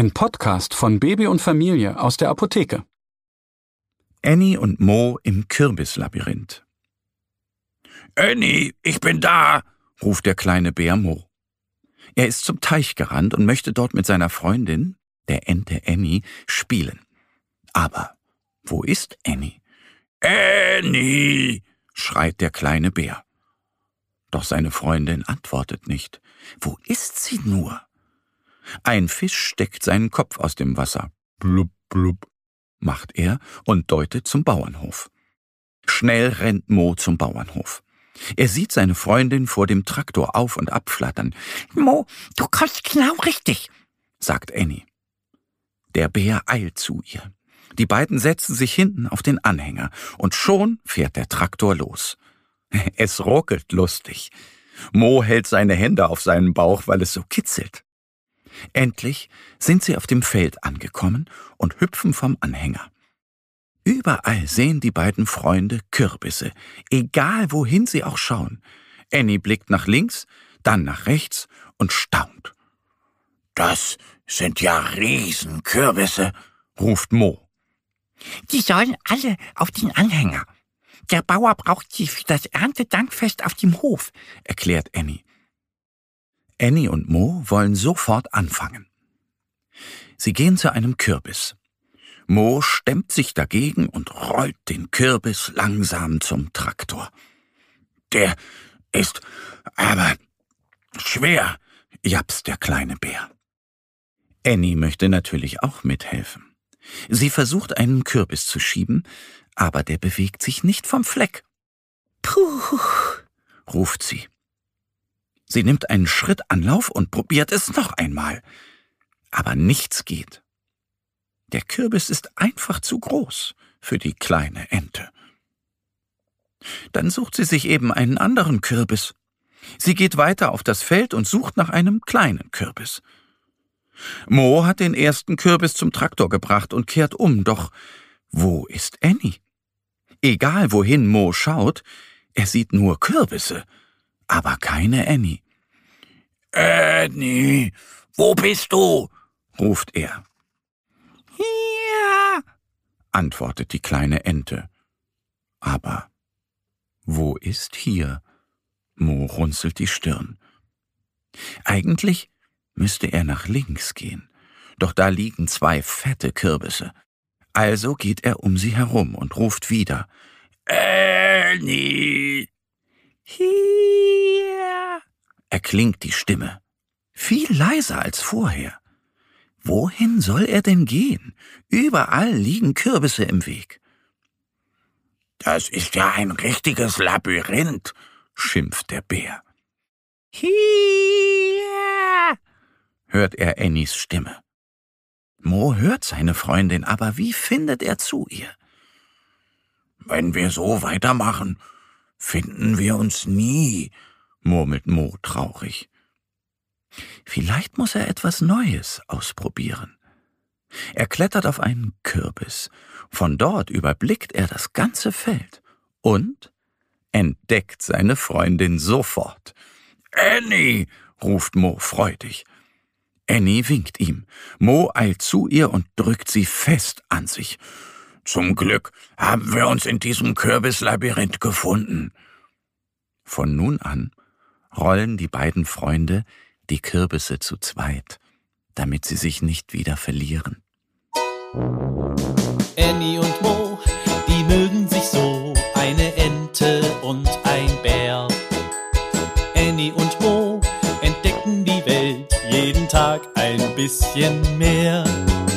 Ein Podcast von Baby und Familie aus der Apotheke. Annie und Mo im Kürbislabyrinth. Annie, ich bin da, ruft der kleine Bär Mo. Er ist zum Teich gerannt und möchte dort mit seiner Freundin, der Ente Annie, spielen. Aber wo ist Annie? Annie, schreit der kleine Bär. Doch seine Freundin antwortet nicht. Wo ist sie nur? Ein Fisch steckt seinen Kopf aus dem Wasser. Blub, blub, macht er und deutet zum Bauernhof. Schnell rennt Mo zum Bauernhof. Er sieht seine Freundin vor dem Traktor auf und abflattern. Mo, du kommst genau richtig, sagt Annie. Der Bär eilt zu ihr. Die beiden setzen sich hinten auf den Anhänger und schon fährt der Traktor los. Es ruckelt lustig. Mo hält seine Hände auf seinen Bauch, weil es so kitzelt. Endlich sind sie auf dem Feld angekommen und hüpfen vom Anhänger. Überall sehen die beiden Freunde Kürbisse, egal wohin sie auch schauen. Annie blickt nach links, dann nach rechts und staunt. Das sind ja Riesenkürbisse, ruft Mo. Die sollen alle auf den Anhänger. Der Bauer braucht sie für das Erntedankfest auf dem Hof, erklärt Annie. Annie und Mo wollen sofort anfangen. Sie gehen zu einem Kürbis. Mo stemmt sich dagegen und rollt den Kürbis langsam zum Traktor. Der ist aber schwer, japst der kleine Bär. Annie möchte natürlich auch mithelfen. Sie versucht einen Kürbis zu schieben, aber der bewegt sich nicht vom Fleck. Puh, ruft sie. Sie nimmt einen Schritt Anlauf und probiert es noch einmal. Aber nichts geht. Der Kürbis ist einfach zu groß für die kleine Ente. Dann sucht sie sich eben einen anderen Kürbis. Sie geht weiter auf das Feld und sucht nach einem kleinen Kürbis. Mo hat den ersten Kürbis zum Traktor gebracht und kehrt um, doch wo ist Annie? Egal wohin Mo schaut, er sieht nur Kürbisse aber keine Annie. Annie, wo bist du? ruft er. Hier, antwortet die kleine Ente. Aber wo ist hier? Mo runzelt die Stirn. Eigentlich müsste er nach links gehen, doch da liegen zwei fette Kürbisse. Also geht er um sie herum und ruft wieder Annie. Hier erklingt die Stimme, viel leiser als vorher. Wohin soll er denn gehen? Überall liegen Kürbisse im Weg. Das ist ja ein richtiges Labyrinth, schimpft der Bär. Hier hört er Annies Stimme. Mo hört seine Freundin, aber wie findet er zu ihr? Wenn wir so weitermachen, finden wir uns nie, murmelt Mo traurig. Vielleicht muss er etwas Neues ausprobieren. Er klettert auf einen Kürbis. Von dort überblickt er das ganze Feld und entdeckt seine Freundin sofort. Annie, ruft Mo freudig. Annie winkt ihm. Mo eilt zu ihr und drückt sie fest an sich. Zum Glück haben wir uns in diesem Kürbislabyrinth gefunden. Von nun an rollen die beiden Freunde die Kürbisse zu zweit, damit sie sich nicht wieder verlieren. Annie und Mo, die mögen sich so, eine Ente und ein Bär. Annie und Mo entdecken die Welt jeden Tag ein bisschen mehr